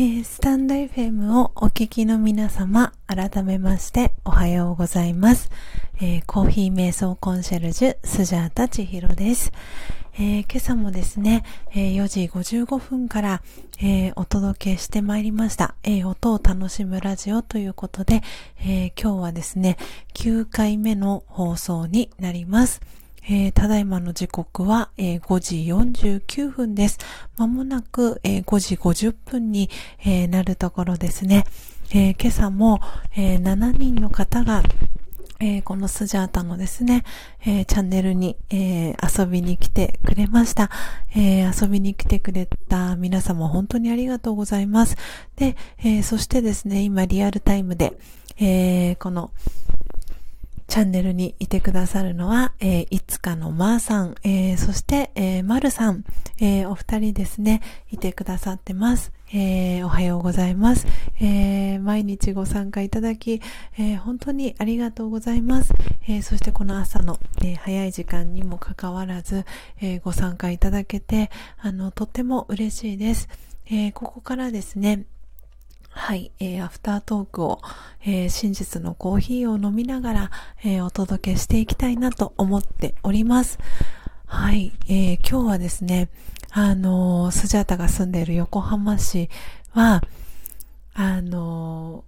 「えー、スタンド FM をお聞きの皆様、改めましておはようございます。えー、コーヒー瞑想コンシェルジュ、スジャータチヒロです。えー、今朝もですね、え4時55分から、えお届けしてまいりました、え音を楽しむラジオということで、え今日はですね、9回目の放送になります。えー、ただいまの時刻は、えー、5時49分です。まもなく、えー、5時50分に、えなるところですね。今朝も、え7人の方が、このスジャータのですね、チャンネルに、遊びに来てくれました、遊びに来てくれた皆様本当にありがとうございます。で、そしてですね、今リアルタイムで、この、チャンネルにいてくださるのは、えー、いつかのまーさん、えー、そして、えー、まるさん、え、お二人ですね、いてくださってます。え、おはようございます。え、毎日ご参加いただき、え、本当にありがとうございます。え、そしてこの朝の、え、早い時間にもかかわらず、え、ご参加いただけて、あの、とっても嬉しいです。え、ここからですね、はい、えー、アフタートークを、えー、真実のコーヒーを飲みながら、えー、お届けしていきたいなと思っております。はい、えー、今日はですね、あの、スジャータが住んでいる横浜市は、あの、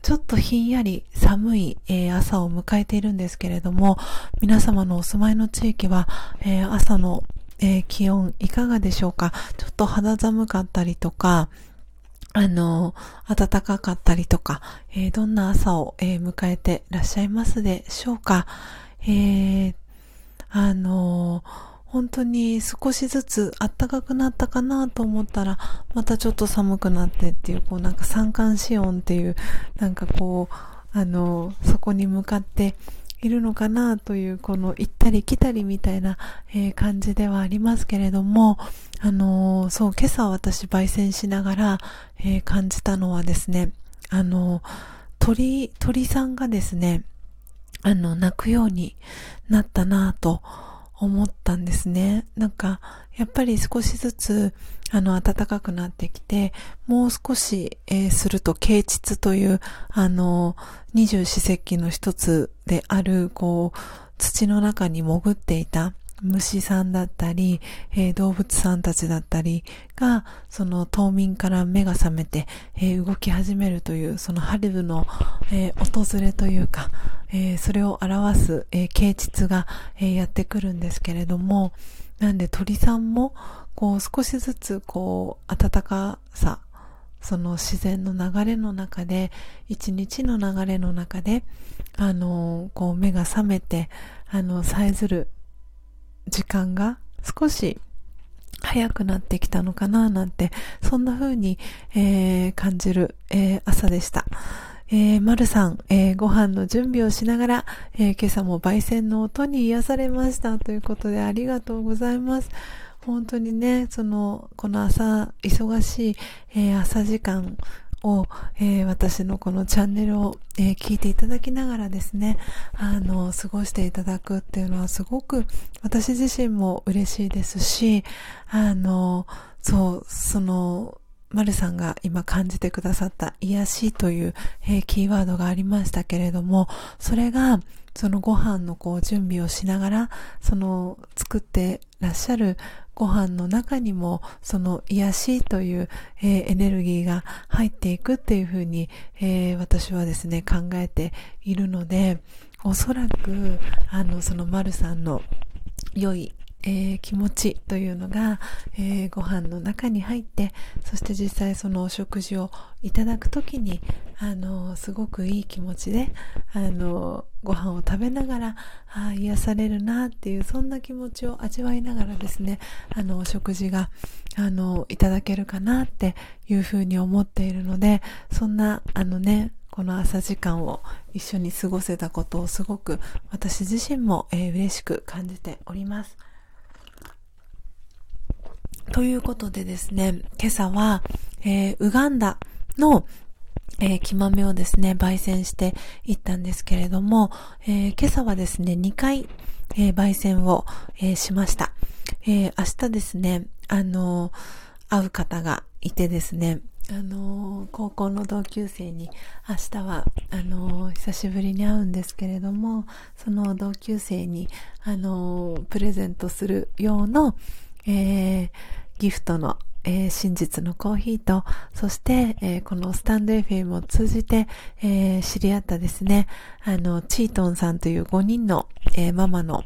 ちょっとひんやり寒い、えー、朝を迎えているんですけれども、皆様のお住まいの地域は、えー、朝の、えー、気温いかがでしょうか？ちょっと肌寒かったりとか、あの、暖かかったりとか、えー、どんな朝を、えー、迎えてらっしゃいますでしょうか。えー、あの、本当に少しずつ暖かくなったかなと思ったら、またちょっと寒くなってっていう、こうなんか三寒四温っていう、なんかこう、あの、そこに向かって、いるのかなという、この行ったり来たりみたいな、えー、感じではありますけれども、あのー、そう、今朝私焙煎しながら、えー、感じたのはですね、あの鳥、鳥さんがですね、あの、泣くようになったなと思ったんですね。なんか、やっぱり少しずつ、あの、暖かくなってきて、もう少し、えー、すると、啓蟄という、あの、二十四節気の一つである、こう、土の中に潜っていた虫さんだったり、えー、動物さんたちだったりが、その冬眠から目が覚めて、えー、動き始めるという、その春の、えー、訪れというか、えそれを表す、えー、啓蟄が、えやってくるんですけれども、なんで鳥さんも、こう少しずつ、こう、暖かさ、その自然の流れの中で、一日の流れの中で、あの、こう目が覚めて、あの、さえずる時間が少し早くなってきたのかななんて、そんな風に、えー、感じる、えー、朝でした。えー、まるさん、えー、ご飯の準備をしながら、えー、今朝も焙煎の音に癒されましたということでありがとうございます。本当にね、その、この朝、忙しい、えー、朝時間を、えー、私のこのチャンネルを、えー、聞いていただきながらですね、あの、過ごしていただくっていうのはすごく私自身も嬉しいですし、あの、そう、その、まるさんが今感じてくださった癒しという、えー、キーワードがありましたけれども、それが、そのご飯のこう準備をしながら、その作ってらっしゃるご飯の中にもその癒しという、えー、エネルギーが入っていくっていうふうに、えー、私はですね考えているのでおそらくあのその丸さんの良いえー、気持ちというのが、えー、ご飯の中に入ってそして実際そのお食事をいただくときにあのすごくいい気持ちであのご飯を食べながらあ癒されるなっていうそんな気持ちを味わいながらですねあのお食事があのいただけるかなっていうふうに思っているのでそんなあのねこの朝時間を一緒に過ごせたことをすごく私自身も、えー、嬉しく感じております。ということでですね、今朝は、えー、ウガンダの、えー、木豆をですね、焙煎していったんですけれども、えー、今朝はですね、2回、えー、焙煎を、えー、しました。え、明日ですね、あの会う方がいてですね、あの高校の同級生に明日はあの久しぶりに会うんですけれどもその同級生にあのプレゼントする用の、えー、ギフトの、えー、真実のコーヒーとそして、えー、このスタンド FM を通じて、え知り合ったですね。あのチートンさんという5人の、えママの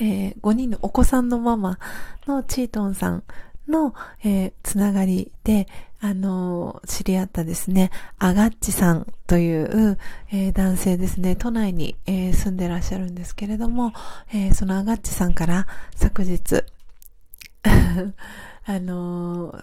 え、5人のお子さんのママのチートンさんの、え、つながりで、あの、知り合ったですね、アガッチさんという、えー、男性ですね、都内に、えー、住んでらっしゃるんですけれども、えそのアガッチさんから昨日、あの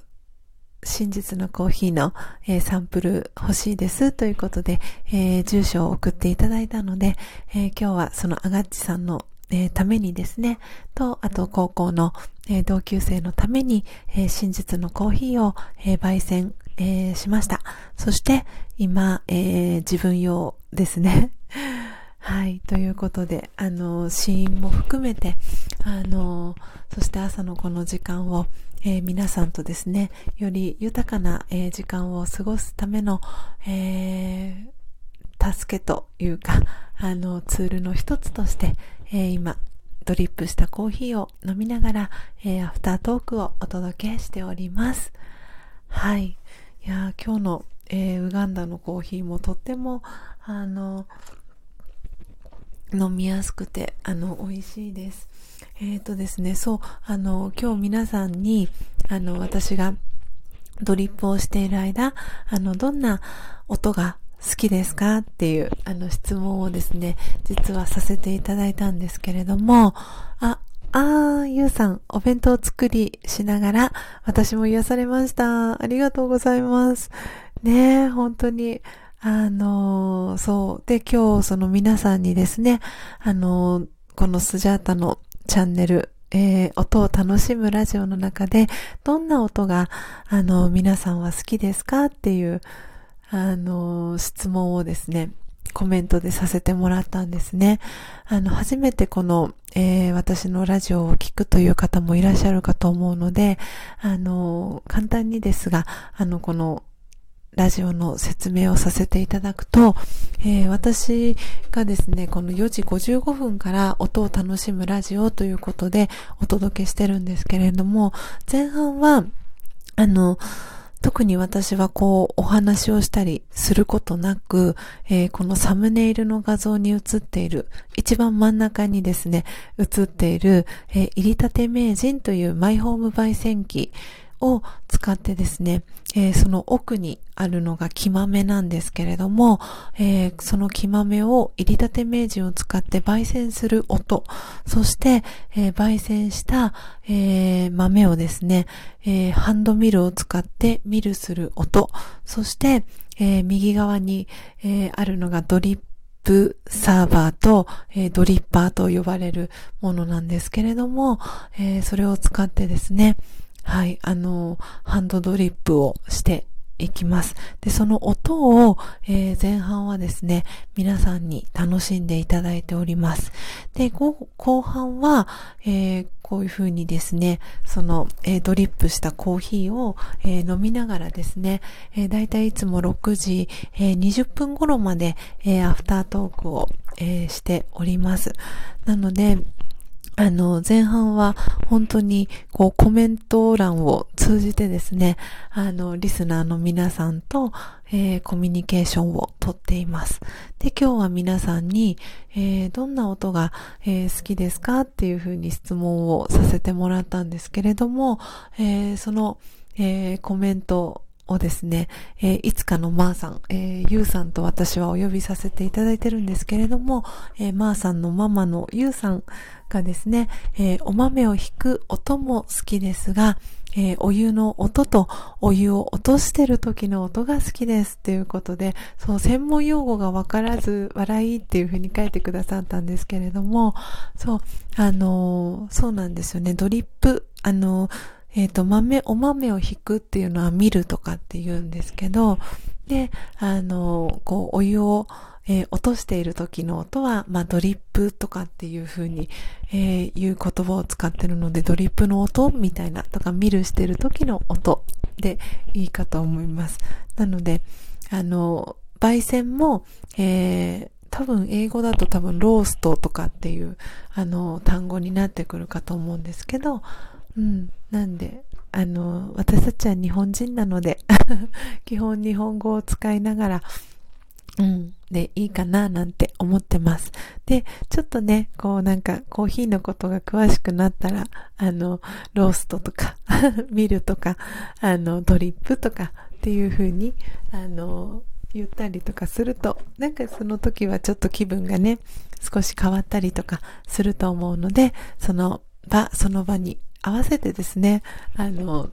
真実のコーヒーの、えー、サンプル欲しいですということで、えー、住所を送っていただいたので、え、今日はそのアガッチさんのえ、ためにですね、と、あと高校の、え、同級生のために、え、真実のコーヒーを、え焙煎、えしました。そして、今、え自分用ですね。はい。ということで、あの、死因も含めて、あの、そして朝のこの時間を、えー、皆さんとですね、より豊かな、えー、時間を過ごすための、えー、助けというか、あの、ツールの一つとして、え、今、ドリップしたコーヒーを飲みながら、え、アフタートークをお届けしております。はい。いや今日の、え、ウガンダのコーヒーもとっても、あの、飲みやすくて、あの、美味しいです。えっ、ー、とですね、そう、あの、今日皆さんに、あの、私がドリップをしている間、あの、どんな音が好きですかっていうあの質問をですね、実はさせていただいたんですけれども、あ、あー、ゆうさん、お弁当作りしながら、私も癒されました。ありがとうございます。ねえ本当に、あの、そう。で、今日、その皆さんにですね、あの、このスジャータのチャンネル、えー、音を楽しむラジオの中で、どんな音が、あの、皆さんは好きですかっていう、あの、質問をですね、コメントでさせてもらったんですね。あの、初めてこの、えー、私のラジオを聞くという方もいらっしゃるかと思うので、あの、簡単にですが、あの、この、ラジオの説明をさせていただくと、えー、私がですね、この4時55分から音を楽しむラジオということでお届けしてるんですけれども、前半は、あの、特に私はこうお話をしたりすることなく、えー、このサムネイルの画像に映っている、一番真ん中にですね、映っている、えー、入り立て名人というマイホーム焙煎機を使ってですね、えー、その奥にあるのが木豆なんですけれども、えー、その木豆を入り立て名人を使って焙煎する音、そして、えー、焙煎した、え豆をですね、えハンドミルを使ってミルする音、そして、え右側に、えあるのがドリップサーバーと、えー、ドリッパーと呼ばれるものなんですけれども、えー、それを使ってですね、はい、あの、ハンドドリップをしていきます。で、その音を、えー、前半はですね、皆さんに楽しんでいただいております。で、後半は、えー、こういう風にですね、その、えー、ドリップしたコーヒーを、え飲みながらですね、えー、だいたいいつも6時、え20分頃まで、えアフタートークを、えしております。なので、あの、前半は本当にこうコメント欄を通じてですね、あの、リスナーの皆さんと、えー、コミュニケーションをとっています。で、今日は皆さんに、えー、どんな音が、えー、好きですかっていうふうに質問をさせてもらったんですけれども、えその、えコメントをですね、えー、いつかのまーさん、えー、ゆうさんと私はお呼びさせていただいてるんですけれども、えー、まーさんのママのゆうさんがですね、えー、お豆を引く音も好きですが、えー、お湯の音とお湯を落としてる時の音が好きですっていうことで、そう、専門用語がわからず笑いっていうふうに書いてくださったんですけれども、そう、あのー、そうなんですよね。ドリップ、あのーえっ、ー、と、豆、お豆を引くっていうのは見るとかって言うんですけど、で、あの、こう、お湯を、えー、落としている時の音は、まあ、ドリップとかっていう風に、えー、いう言葉を使ってるので、ドリップの音みたいな、とか、見るしてる時の音でいいかと思います。なので、あの、焙煎も、えー、多分英語だと多分ローストとかっていうあの単語になってくるかと思うんですけど、うん、なんで、あの、私たちは日本人なので 基本日本語を使いながら、うん、でいいかななんて思ってます。で、ちょっとね、こうなんかコーヒーのことが詳しくなったら、あの、ローストとか ミルとか、あの、ドリップとかっていう風に、あの、言ったりとかすると、なんかその時はちょっと気分がね、少し変わったりとかすると思うので、その場、その場に合わせてですね、あの、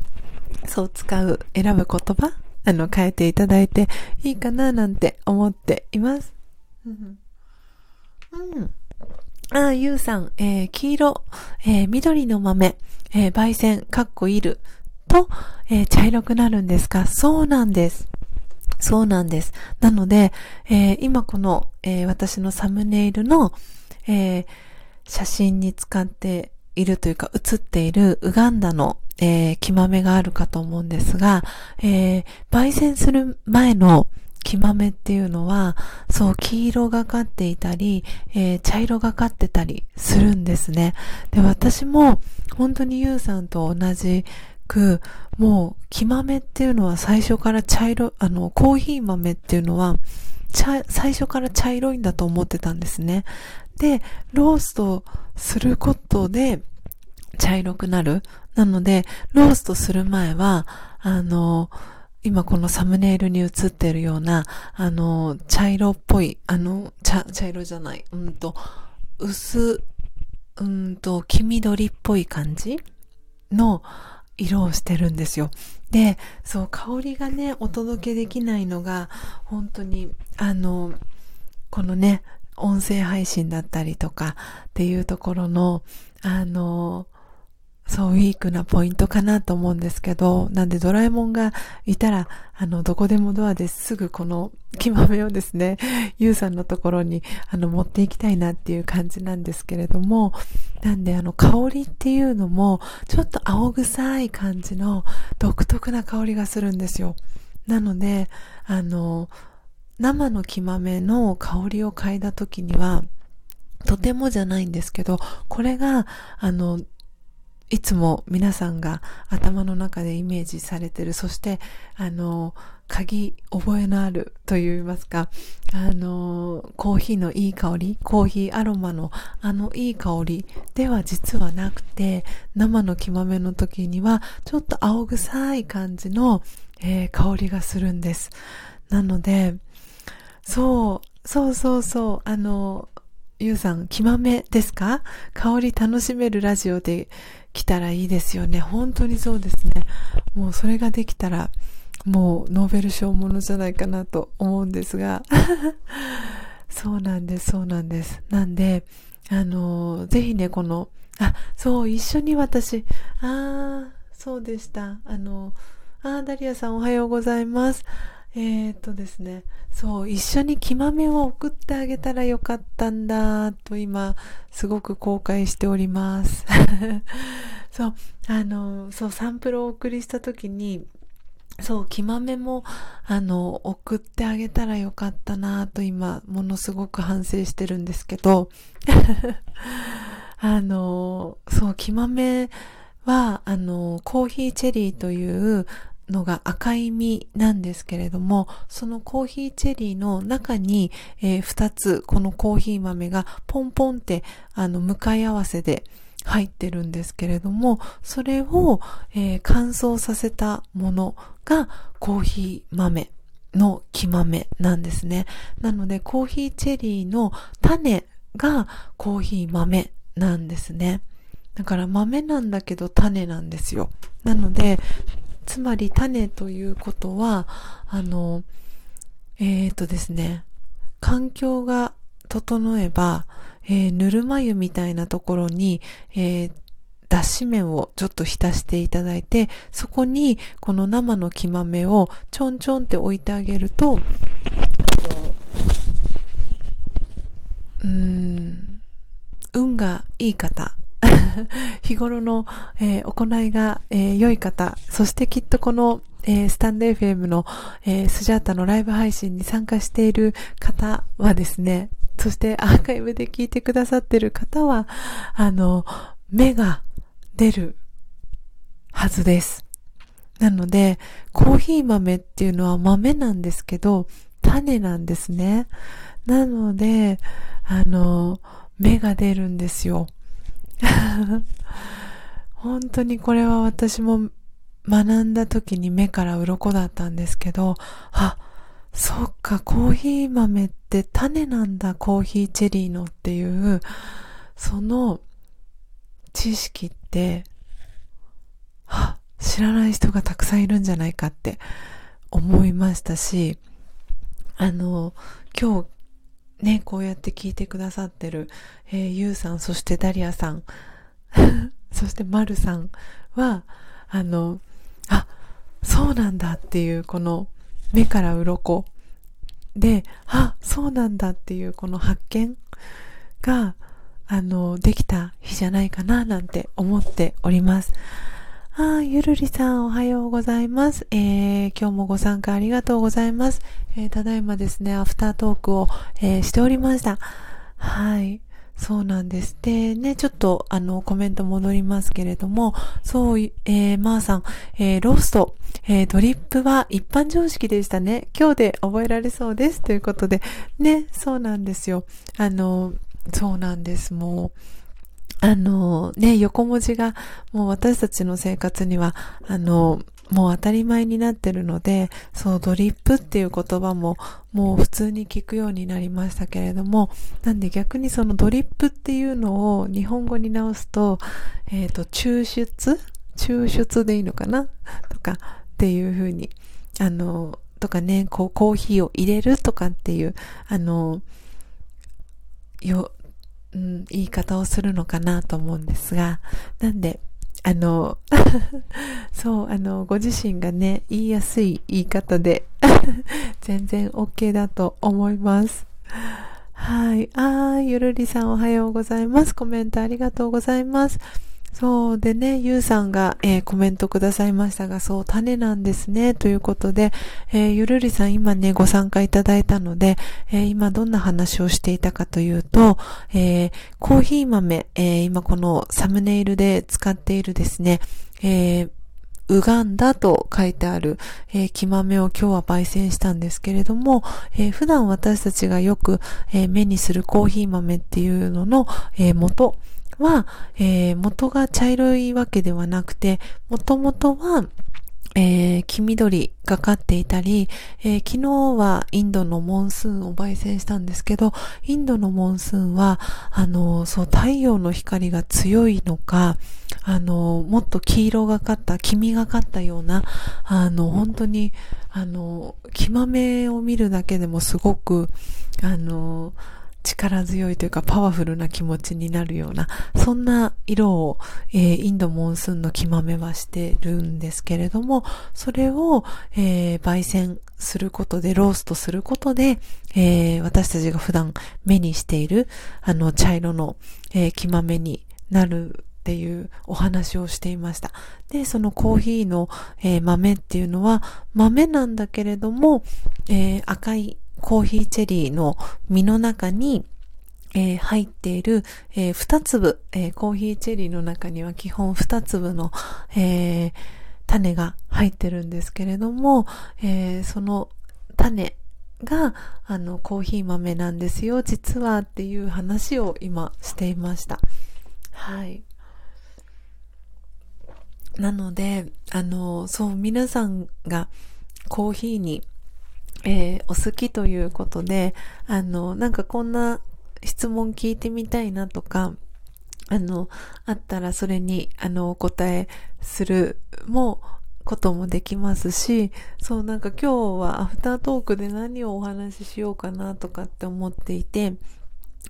そう使う、選ぶ言葉、あの、変えていただいていいかななんて思っています。うん。ああ、ゆうさん、えー、黄色、えー、緑の豆、えー、焙煎、かっこいる、と、え、茶色くなるんですか？そうなんです。そうなんです。なので、え、今この、え、私のサムネイルの、え、写真に使っているというか写っているウガンダの、えー、木豆があるかと思うんですが、えー、焙煎する前の木豆っていうのは、そう、黄色がかっていたり、えー、茶色がかってたりするんですね。で、私も、本当にゆうさんと同じく、もう、木豆っていうのは最初から茶色、あの、コーヒー豆っていうのは、茶、最初から茶色いんだと思ってたんですね。で、ローストすることで茶色くなる。なので、ローストする前は、あの、今このサムネイルに映ってるような、あの、茶色っぽい、あの、茶、茶色じゃない、うんと、薄、うんと、黄緑っぽい感じの、色をしてるんですよ。で、そう、香りがね、お届けできないのが、本当に、あの、このね、音声配信だったりとかっていうところの、あの、そう、ウィークなポイントかなと思うんですけど、なんでドラえもんがいたら、あの、どこでもドアですぐこの木豆をですね、ゆうさんのところに、あの、持っていきたいなっていう感じなんですけれども、なんで、あの、香りっていうのも、ちょっと青臭い感じの独特な香りがするんですよ。なので、あの、生の木豆の香りを嗅いだ時には、とてもじゃないんですけど、これが、あの、いつも皆さんが頭の中でイメージされてる、そして、あの、鍵、覚えのあると言いますか、あの、コーヒーのいい香り、コーヒーアロマのあのいい香りでは実はなくて、生の木豆の時にはちょっと青臭い感じの、えー、香りがするんです。なので、そう、そうそうそう、あの、ゆうさん、木豆ですか？香り楽しめるラジオで来たらいいですよね。本当にそうですね。もうそれができたら、もうノーベル賞ものじゃないかなと思うんですが。そうなんです、そうなんです。なんで、あの、ぜひね、この、あ、そう、一緒に私、ああ、そうでした。あの、あダリアさんおはようございます。えー、とですね、そう、一緒に木豆を送ってあげたらよかったんだ、と今、すごく後悔しております。そう、あの、そう、サンプルをお送りした時に、そう、木豆も、あの、送ってあげたらよかったなと今、ものすごく反省してるんですけど、あの、そう、木豆は、あの、コーヒーチェリーという、のが赤い実なんですけれども、そのコーヒーチェリーの中に、えー、2つこのコーヒー豆がポンポンってあの向かい合わせで入ってるんですけれども、それを、えー、乾燥させたものがコーヒー豆の木豆なんですね。なのでコーヒーチェリーの種がコーヒー豆なんですね。だから豆なんだけど種なんですよ。なので、つまり種ということは、あの、えっ、ー、とですね、環境が整えば、えー、ぬるま湯みたいなところに、えー、脱脂麺をちょっと浸していただいて、そこにこの生の木豆をちょんちょんって置いてあげると、うん、運がいい方、日頃の、えー、行いが、えー、良い方、そしてきっとこのえー、スタンド FM の、え、スジャータのライブ配信に参加している方はですね、そしてアーカイブで聞いてくださってる方は、あの、目が出るはずです。なので、コーヒー豆っていうのは豆なんですけど、種なんですね。なので、あの、芽が出るんですよ。本当にこれは私も学んだ時に目から鱗だったんですけど、あ、そっか、コーヒー豆って種なんだ、コーヒーチェリーのっていう、その知識って、あ、知らない人がたくさんいるんじゃないかって思いましたし、あの、今日ね、こうやって聞いてくださってる、えー、ゆうさん、そしてダリアさん、そしてまるさんは、あの、あ、そうなんだっていう、この目から鱗で、あ、そうなんだっていうこの発見が、あの、できた日じゃないかななんて思っております。あゆるりさんおはようございます。えー、今日もご参加ありがとうございます。えー、ただいまですね、アフタートークを、えー、しておりました。はい。そうなんです。で、ね、ちょっと、あの、コメント戻りますけれども、そう、えー、まーさん、えー、ロースト、えー、ドリップは一般常識でしたね。今日で覚えられそうです。ということで、ね、そうなんですよ。あの、そうなんです。もう、あの、ね、横文字がもう私たちの生活には、あの、もう当たり前になってるので、そう、ドリップっていう言葉ももう普通に聞くようになりましたけれども、なんで逆にそのドリップっていうのを日本語に直すと、えっ、と、抽出？抽出でいいのかな？とかっていうふうに、あの、とかね、こうコーヒーを入れるとかっていう、あの、よ、うん、言い方をするのかなと思うんですが、なんで、あの、そう、あの、ご自身がね、言いやすい言い方で 全然 OK だと思います。はい。あー、ゆるりさんおはようございます。コメントありがとうございます。そうでね、ゆうさんが、えー、コメントくださいましたが、そう、種なんですね。ということで、えー、ゆるりさん今ね、ご参加いただいたので、えー、今どんな話をしていたかというと、えコーヒー豆、え今このサムネイルで使っているですね、えウガンダと書いてある、えー、木豆を今日は焙煎したんですけれども、えー、普段私たちがよく、えー、目にするコーヒー豆っていうのの、え元、は、えー、元が茶色いわけではなくて、もともとは、えー、黄緑がかっていたり、えー、昨日はインドのモンスーンを焙煎したんですけど、インドのモンスーンは、あの、そう、太陽の光が強いのか、あの、もっと黄色がかった、黄みがかったような、あの、本当に、あの、黄豆を見るだけでもすごく、あの、力強いというかパワフルな気持ちになるような、そんな色を、えー、インドモンスーンの木豆はしてるんですけれども、それを、えー、焙煎することで、ローストすることで、えー、私たちが普段目にしている、あの、茶色の、えー、木豆になるっていうお話をしていました。で、そのコーヒーの、えー、豆っていうのは豆なんだけれども、えー、赤いコーヒーチェリーの実の中に、えー、入っている、えー、2粒、えー、コーヒーチェリーの中には基本2粒の、えー、種が入ってるんですけれども、えー、その種が、あの、コーヒー豆なんですよ、実はっていう話を今していました。はい。なので、あの、そう、皆さんがコーヒーにえー、お好きということで、あの、なんかこんな質問聞いてみたいなとか、あの、あったらそれに、あの、お答えするも、こともできますし、そう、なんか今日はアフタートークで何をお話ししようかなとかって思っていて、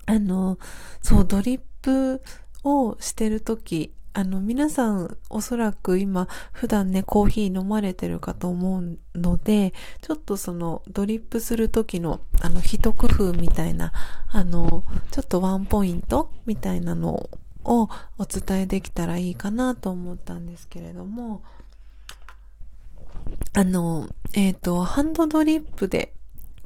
あの、そう、ドリップをしてるとき、あの、皆さんおそらく今普段ね、コーヒー飲まれてるかと思うので、ちょっとそのドリップする時のあの一工夫みたいな、あの、ちょっとワンポイントみたいなのをお伝えできたらいいかなと思ったんですけれども、あの、えっ、ー、と、ハンドドリップで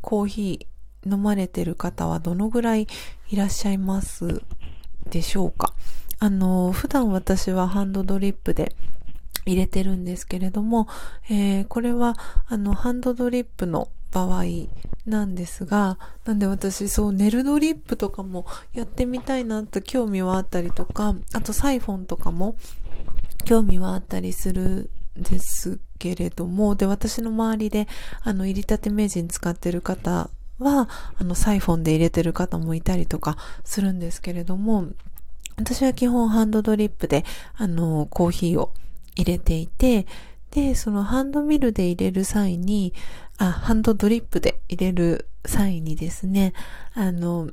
コーヒー飲まれてる方はどのぐらいいらっしゃいますでしょうか？あの、普段私はハンドドリップで入れてるんですけれども、えー、これは、あの、ハンドドリップの場合なんですが、なんで私、そう、ネルドリップとかもやってみたいなと興味はあったりとか、あとサイフォンとかも興味はあったりするんですけれども、で、私の周りで、あの、入りたて名人使ってる方は、あの、サイフォンで入れてる方もいたりとかするんですけれども、私は基本ハンドドリップで、あの、コーヒーを入れていて、で、そのハンドミルで入れる際に、あ、ハンドドリップで入れる際にですね、あの、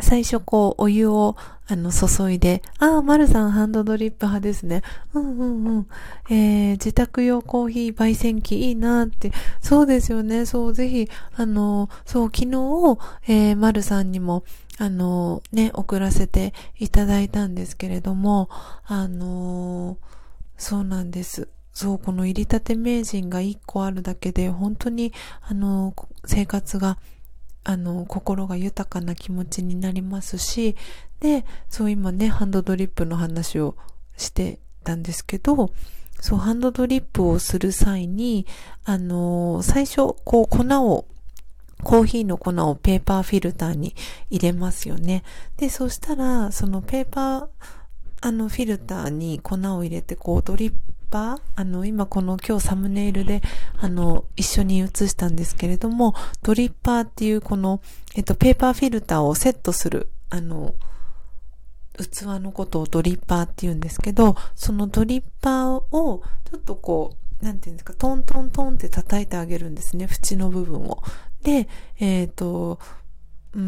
最初こう、お湯を、あの、注いで、ああ、丸さんハンドドリップ派ですね。うんうんうん。えー、自宅用コーヒー焙煎機いいなって。そうですよね。そう、ぜひ、あの、そう、昨日、えー、丸さんにも、あの、ね、送らせていただいたんですけれども、あの、そうなんです。そう、この入りたて名人が一個あるだけで、本当に、あの、生活が、あの、心が豊かな気持ちになりますし、で、そう今ね、ハンドドリップの話をしてたんですけど、そう、ハンドドリップをする際に、あの、最初、こう、粉を、コーヒーの粉をペーパーフィルターに入れますよね。で、そしたら、そのペーパー、あの、フィルターに粉を入れて、こう、ドリッパーあの、今この今日サムネイルで、あの、一緒に写したんですけれども、ドリッパーっていうこの、えっと、ペーパーフィルターをセットする、あの、器のことをドリッパーって言うんですけど、そのドリッパーを、ちょっとこう、なんていうんですか、トントントンって叩いてあげるんですね、縁の部分を。で、えっ、ー、と、うー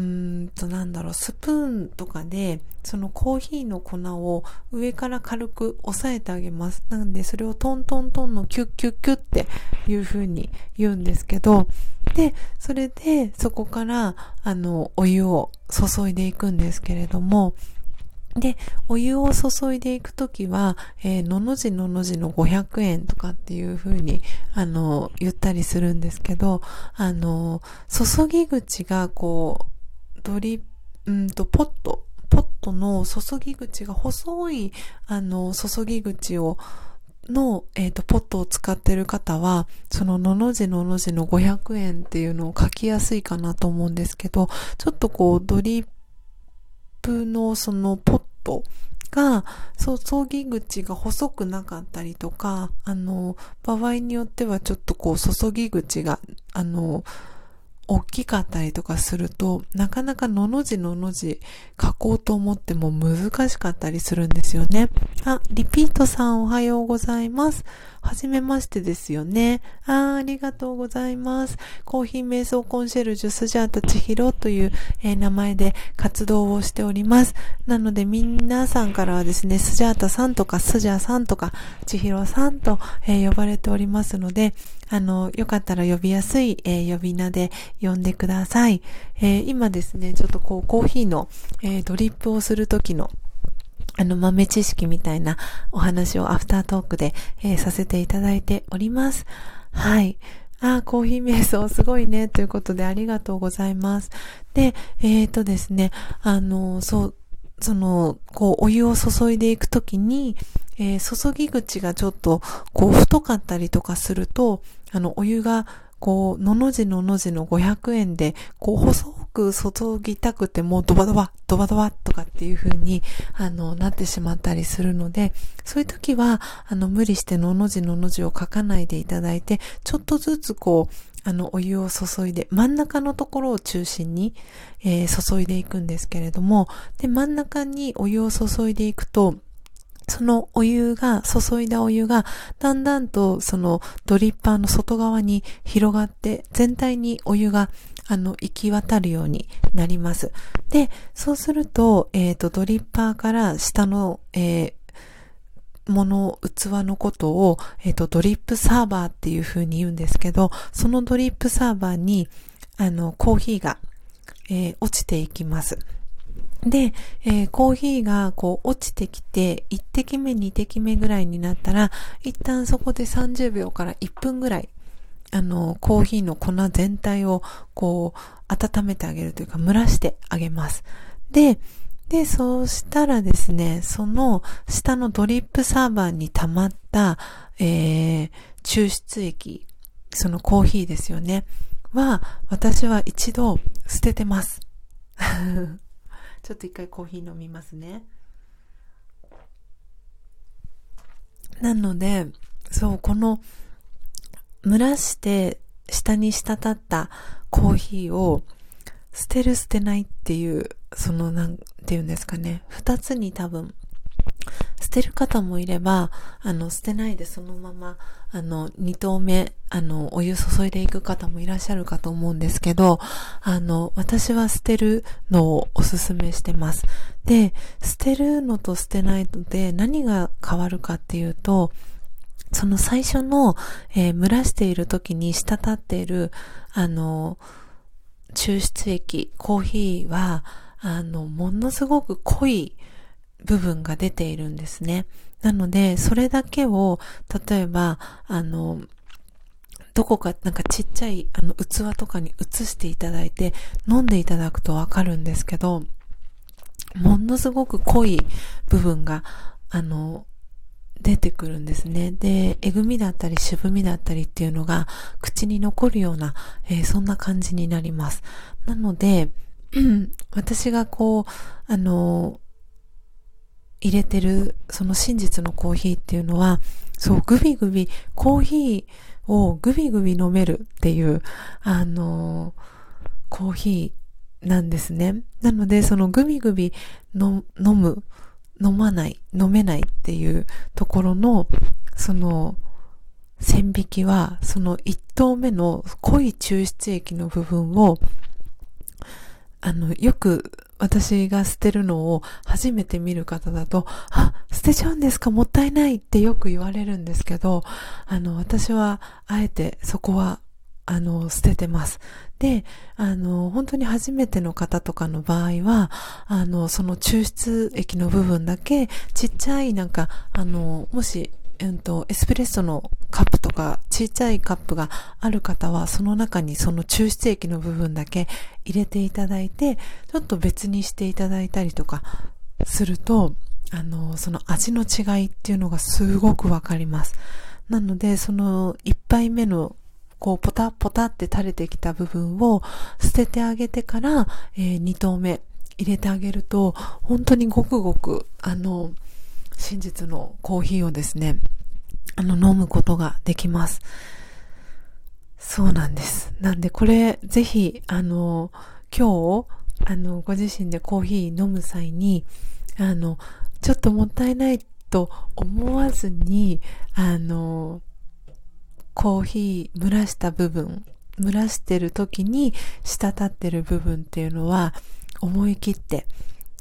んと、なんだろう、スプーンとかで、そのコーヒーの粉を上から軽く押さえてあげます。なんで、それをトントントンのキュッキュッキュッっていう風に言うんですけど、で、それで、そこから、あの、お湯を注いでいくんですけれども、で、お湯を注いでいくときは、えー、のの字のの字の500円とかっていう風に、あの、言ったりするんですけど、あの、注ぎ口がこう、ドリうんと、ポット、ポットの注ぎ口が細い、あの、注ぎ口を、の、えっ、ー、と、ポットを使ってる方は、その、のの字のの字の500円っていうのを書きやすいかなと思うんですけど、ちょっとこう、ドリップのそのポットが、注ぎ口が細くなかったりとか、あの、場合によってはちょっとこう、注ぎ口が、あの、大きかったりとかすると、なかなかのの字のの字書こうと思っても難しかったりするんですよね。あ、リピートさんおはようございます。はじめましてですよね。あありがとうございます。コーヒー瞑想コンシェルジュスジャータ千尋という、えー、名前で活動をしております。なので皆さんからはですね、スジャータさんとかスジャーさんとか千尋さんと、えー、呼ばれておりますので、あの、よかったら呼びやすい、えー、呼び名で呼んでください。え今ですね、ちょっとこうコーヒーの、えドリップをするときのあの豆知識みたいなお話をアフタートークで、えー、させていただいております。はい。あ、コーヒー瞑想すごいね。ということでありがとうございます。で、えっ、ー、とですね、あの、そう、その、こう、お湯を注いでいくときに、えー、注ぎ口がちょっと、こう、太かったりとかすると、あの、お湯がこう、のの字のの字の500円で、こう、細く注ぎたくても、ドバドバ、ドバドバとかっていう風に、あの、なってしまったりするので、そういう時は、あの、無理してのの字のの字を書かないでいただいて、ちょっとずつこう、あの、お湯を注いで、真ん中のところを中心に、えー、注いでいくんですけれども、で、真ん中にお湯を注いでいくと、そのお湯が、注いだお湯が、だんだんとそのドリッパーの外側に広がって、全体にお湯が、あの、行き渡るようになります。で、そうすると、えっ、ー、と、ドリッパーから下の、えー、もの、器のことを、えっ、ー、と、ドリップサーバーっていう風に言うんですけど、そのドリップサーバーに、あの、コーヒーが、えー、落ちていきます。で、えー、コーヒーがこう落ちてきて、1滴目、2滴目ぐらいになったら、一旦そこで30秒から1分ぐらい、あの、コーヒーの粉全体をこう、温めてあげるというか、蒸らしてあげます。で、で、そうしたらですね、その下のドリップサーバーに溜まった、えー、抽出液、そのコーヒーですよね、は、私は一度捨ててます。ちょっと一回コーヒー飲みますね。なので、そう、この、蒸らして下に滴ったコーヒーを捨てる捨てないっていう、そのなんていうんですかね、二つに多分捨てる方もいれば、あの、捨てないでそのまま、あの、二投目、あの、お湯注いでいく方もいらっしゃるかと思うんですけど、あの、私は捨てるのをおすすめしてます。で、捨てるのと捨てないので何が変わるかっていうと、その最初の、えー、蒸らしている時に滴っている、あの、抽出液、コーヒーは、あの、ものすごく濃い、部分が出ているんですね。なので、それだけを、例えば、あの、どこかなんかちっちゃいあの器とかに移していただいて飲んでいただくとわかるんですけど、ものすごく濃い部分が、あの、出てくるんですね。で、えぐみだったり渋みだったりっていうのが口に残るような、えー、そんな感じになります。なので、私がこう、あの、入れてる、その真実のコーヒーっていうのは、そう、グビグビ、コーヒーをグビグビ飲めるっていう、あのコーヒーなんですね。なので、そのグビグビ飲む、飲まない、飲めないっていうところの、その、線引きは、その一頭目の濃い抽出液の部分を、あの、よく私が捨てるのを初めて見る方だと、あ、捨てちゃうんですか？もったいないってよく言われるんですけど、あの、私はあえてそこは、あの、捨ててます。で、あの、本当に初めての方とかの場合は、あの、その抽出液の部分だけ、ちっちゃいなんか、あの、もしうんと、エスプレッソのカップとか、ちっちゃいカップがある方は、その中にその抽出液の部分だけ入れていただいて、ちょっと別にしていただいたりとかすると、あの、その味の違いっていうのがすごくわかります。なので、その一杯目のこう、ポタポタって垂れてきた部分を捨ててあげてから、えー、2投目入れてあげると、本当にごくごく、あの、真実のコーヒーをですね、あの、飲むことができます。そうなんです。なんで、これ、ぜひ、あの、今日、あの、ご自身でコーヒー飲む際に、あの、ちょっともったいないと思わずに、あの、コーヒー蒸らした部分、蒸らしてる時に滴ってる部分っていうのは、思い切って、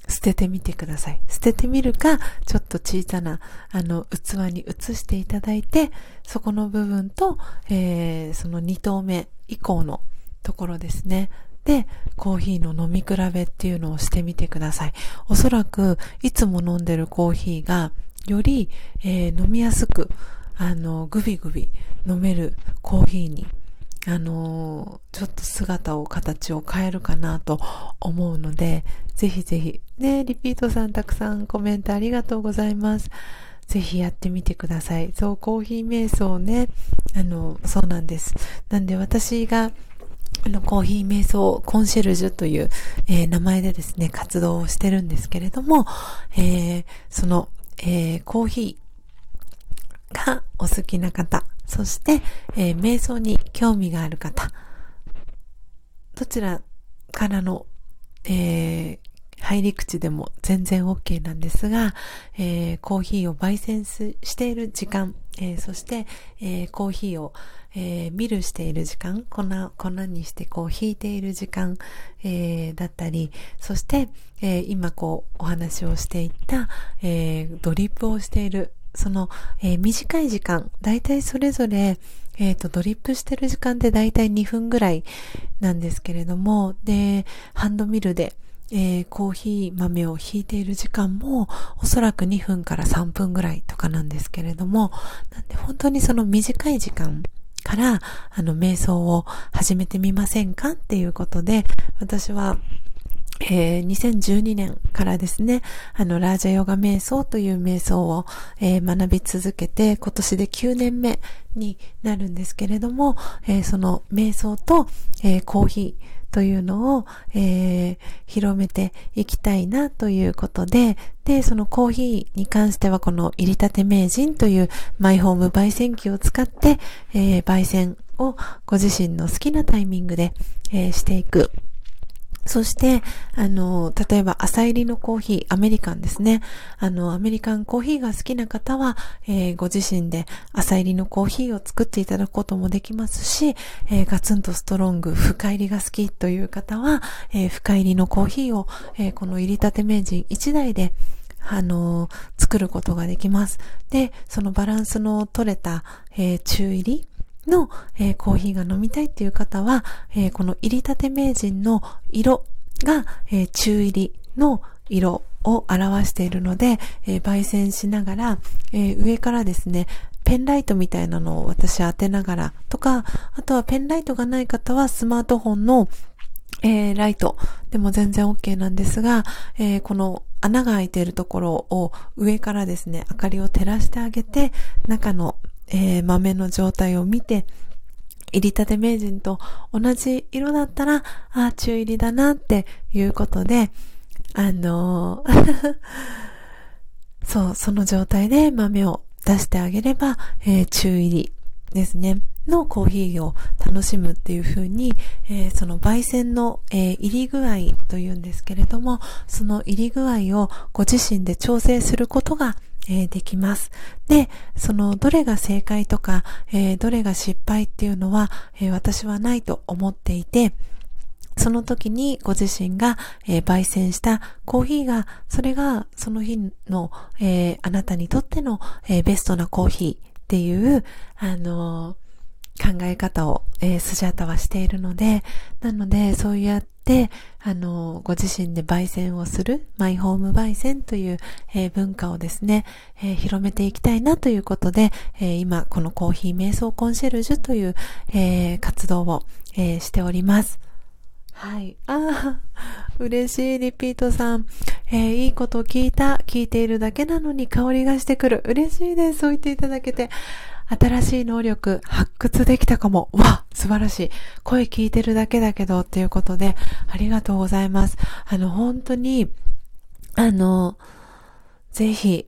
捨ててみてください。捨ててみるか、ちょっと小さな、あの、器に移していただいて、そこの部分と、えー、その2投目以降のところですね。で、コーヒーの飲み比べっていうのをしてみてください。おそらく、いつも飲んでるコーヒーが、より、えー、飲みやすく、あの、グビグビ飲めるコーヒーにあのー、ちょっと姿を、形を変えるかなと思うので、ぜひぜひ、ね、リピートさんたくさんコメントありがとうございます。ぜひやってみてください。そう、コーヒー瞑想ね、あの、そうなんです。なんで私が、あの、コーヒー瞑想コンシェルジュという、えー、名前でですね、活動をしてるんですけれども、えー、その、えー、コーヒーがお好きな方、そして、えー、瞑想に興味がある方、どちらからの、えー、入り口でも全然 OK なんですが、えー、コーヒーを焙煎している時間、えー、そして、えー、コーヒーを、えー、ミルしている時間、粉、粉にしてこう引いている時間、えー、だったり、そして、え、今こうお話をしていった、えー、ドリップをしているその、えー、短い時間、だいたいそれぞれ、えっ、ー、と、ドリップしてる時間ってだいたい2分ぐらいなんですけれども、で、ハンドミルで、えー、コーヒー豆をひいている時間もおそらく2分から3分ぐらいとかなんですけれども、なんで本当にその短い時間から、あの、瞑想を始めてみませんかっていうことで、私は、えー、2012年からですね、あの、ラージャヨガ瞑想という瞑想を、えー、学び続けて、今年で9年目になるんですけれども、えー、その瞑想と、えコーヒー、というのを、えー、広めていきたいなということで、で、そのコーヒーに関してはこの入り立て名人というマイホーム焙煎機を使って、え、焙煎をご自身の好きなタイミングで、え、していく。そして、あの、例えば朝入りのコーヒー、アメリカンですね。あの、アメリカンコーヒーが好きな方は、えー、ご自身で朝入りのコーヒーを作っていただくこともできますし、えー、ガツンとストロング、深入りが好きという方は、えー、深入りのコーヒーを、えこの入り立て名人1台で、あの作ることができます。で、そのバランスの取れた、え中入り、の、えー、コーヒーが飲みたいっていう方は、えー、この入りたて名人の色が、えー、中入りの色を表しているので、え焙煎しながら、え上からですね、ペンライトみたいなのを私当てながらとか、あとはペンライトがない方はスマートフォンのえ、ライト。でも全然 OK なんですが、え、この穴が開いているところを上からですね、明かりを照らしてあげて、中のえー、豆の状態を見て、入りたて名人と同じ色だったら、あ、中入りだなっていうことで、あのー そう、その状態で豆を出してあげれば、えー、中入りですね。のコーヒーを楽しむっていう風に、えー、その焙煎の、えー、入り具合というんですけれども、その入り具合をご自身で調整することがえー、できます。で、そのどれが正解とか、えー、どれが失敗っていうのは、えー、私はないと思っていて、その時にご自身が、え焙煎したコーヒーが、それがその日の、えあなたにとっての、えベストなコーヒーっていう、あの考え方を、えー、スジャータはしているので、なので、そうやって、あの、ご自身で焙煎をする、マイホーム焙煎という、えー、文化をですね、えー、広めていきたいなということで、えー、今、このコーヒー瞑想コンシェルジュという、え活動を、えしております。はい。ああ、嬉しい、リピートさん。えー、いいこと聞いた。聞いているだけなのに香りがしてくる。嬉しいです。そう言っていただけて。新しい能力発掘できたかも。わ、素晴らしい。声聞いてるだけだけどっていうことで、ありがとうございます。あの、本当に、あの、ぜひ、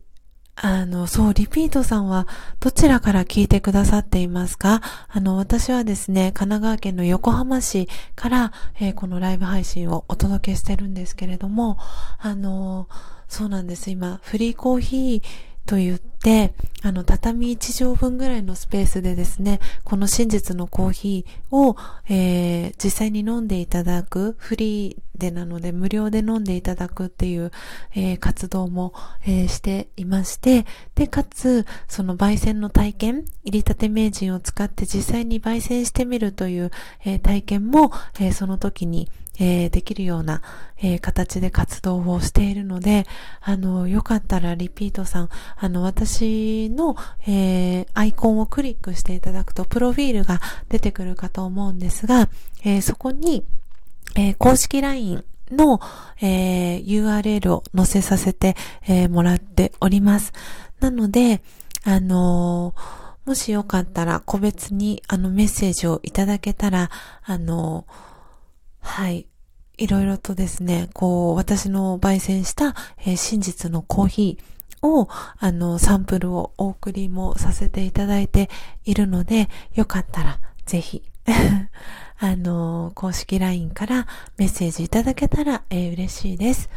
あの、そう、リピートさんはどちらから聞いてくださっていますか？あの、私はですね、神奈川県の横浜市から、えー、このライブ配信をお届けしてるんですけれども、あの、そうなんです。今、フリーコーヒーと言って、あの、畳1畳分ぐらいのスペースでですね、この真実のコーヒーを、えー、実際に飲んでいただく、フリーでなので無料で飲んでいただくっていう、えー、活動も、えー、していまして、で、かつ、その焙煎の体験、入りたて名人を使って実際に焙煎してみるという、え体験も、えその時に、えー、できるような、えー、形で活動をしているので、あの、よかったらリピートさん、あの、私の、えー、アイコンをクリックしていただくと、プロフィールが出てくるかと思うんですが、えそこに、え公式 LINE の、え URL を載せさせて、えもらっております。なので、あのもしよかったら個別にあのメッセージをいただけたら、あのはい。いろいろとですね、こう、私の焙煎した、えー、真実のコーヒーを、あの、サンプルをお送りもさせていただいているので、よかったら、ぜひ、あの、公式 LINE からメッセージいただけたら、えー、嬉しいです。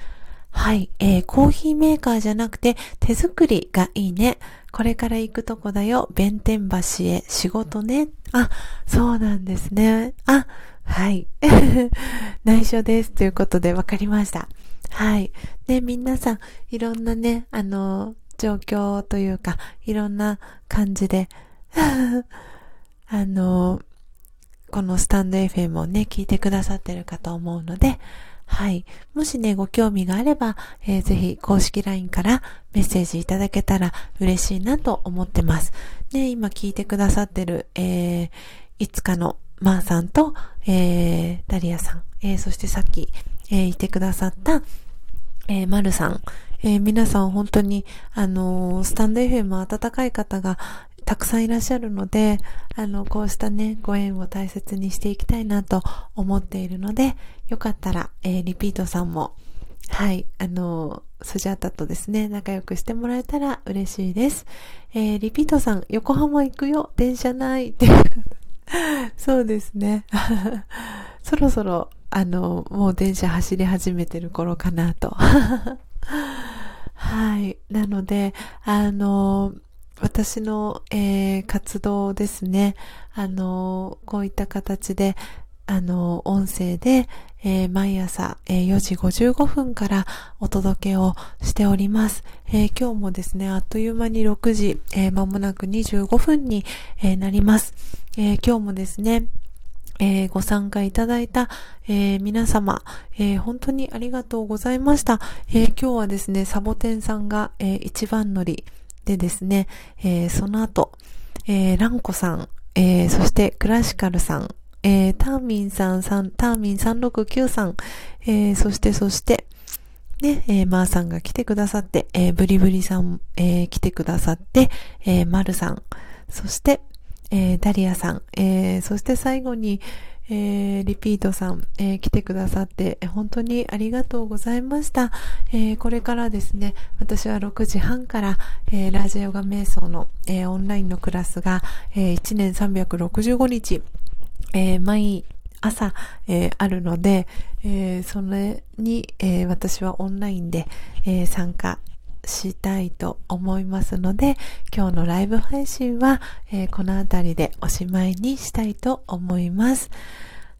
はい、えー、コーヒーメーカーじゃなくて手作りがいいね。これから行くとこだよ。弁天橋へ仕事ね。あ、そうなんですね。あ、はい。内緒です。ということで分かりました。はい。で、皆さん、いろんなね、あの、状況というか、いろんな感じで、あの、このスタンド FM をね、聞いてくださってるかと思うので、はい。もしね、ご興味があれば、えー、ぜひ公式 LINE からメッセージいただけたら嬉しいなと思ってます。で、今聞いてくださってる、えー、いつかのまーさんと、えー、ダリアさん、えー、そしてさっき、えー、いてくださった、えー、まるさん、えー、皆さん本当に、あのー、スタンド FM 温かい方がたくさんいらっしゃるので、あの、こうしたね、ご縁を大切にしていきたいなと思っているので、よかったら、えー、リピートさんも、はい、あの、スジャータとですね、仲良くしてもらえたら嬉しいです。えー、リピートさん、横浜行くよ、電車ないって。そうですね。そろそろ、あの、もう電車走り始めてる頃かなと。はい。なので、あの、私の、えー、活動ですね。あの、こういった形で、あの、音声で、えー、毎朝、えー、4時55分からお届けをしております。えー、今日もですね、あっという間に6時、え、間もなく25分に、え、なります。え、今日もですね、えー、ご参加いただいた、えー、皆様、えー、本当にありがとうございました。え今日はですね、サボテンさんが、え一番乗り、でですね、え、その後、え、ランコさん、え、そしてクラシカルさん、えー、ターミンさん、さんターミン369さん、えー、そしてそして、ね、えー、マーさんが来てくださって、えー、ブリブリさん、えー、来てくださって、えー、マルさん、そして、えー、ダリアさん、えー、そして最後に、えー、リピートさん、えー、来てくださって、本当にありがとうございました。えー、これからですね、私は6時半から、えラジオガ瞑想の、えオンラインのクラスが、え1年365日、え毎朝、えあるので、えそれに、え私はオンラインで、え参加したいと思いますので、今日のライブ配信は、え、この辺りでおしまいにしたいと思います。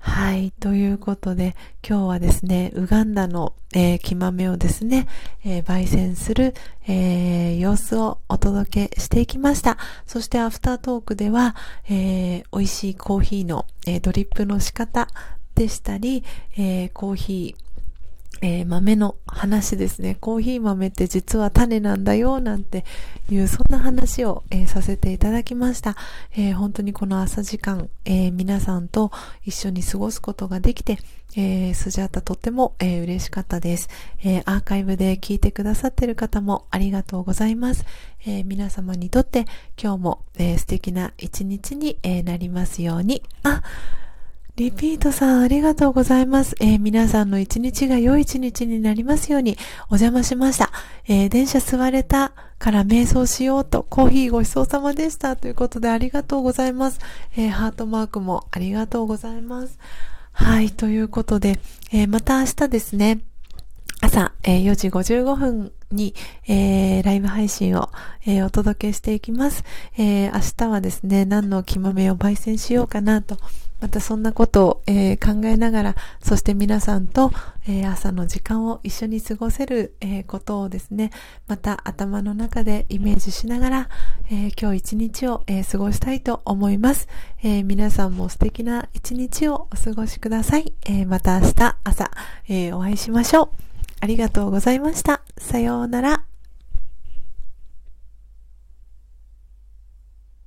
はい。ということで、今日はですね、ウガンダの、えー、木豆をですね、えー、焙煎する、えー、様子をお届けしていきました。そしてアフタートークでは、えー、美味しいコーヒーの、え、ドリップの仕方でしたり、え、コーヒー、えー、豆の話ですね。コーヒー豆って実は種なんだよ、なんていう、そんな話を、えー、させていただきました。えー、本当にこの朝時間、え皆さんと一緒に過ごすことができて、えー、スジャータとっても、え嬉しかったです、えアーカイブで聞いてくださってる方もありがとうございます。え皆様にとって今日も、え素敵な一日に、えなりますように。あ、リピートさんありがとうございます。えー、皆さんの一日が良い一日になりますようにお邪魔しました。えー、電車座れたから瞑想しようとコーヒーごちそうさまでしたということでありがとうございます。えー、ハートマークもありがとうございます。はい、ということで、えまた明日ですね、朝、え4時55分に、えー、ライブ配信を、えー、お届けしていきます。えー、明日はですね、何の木豆を焙煎しようかなとまたそんなことを、えー、考えながら、そして皆さんと、えー、朝の時間を一緒に過ごせる、えー、ことをですね、また頭の中でイメージしながら、え今日一日を、え過ごしたいと思います、え皆さんも素敵な一日をお過ごしください。えまた明日朝、えお会いしましょう。ありがとうございました。さようなら。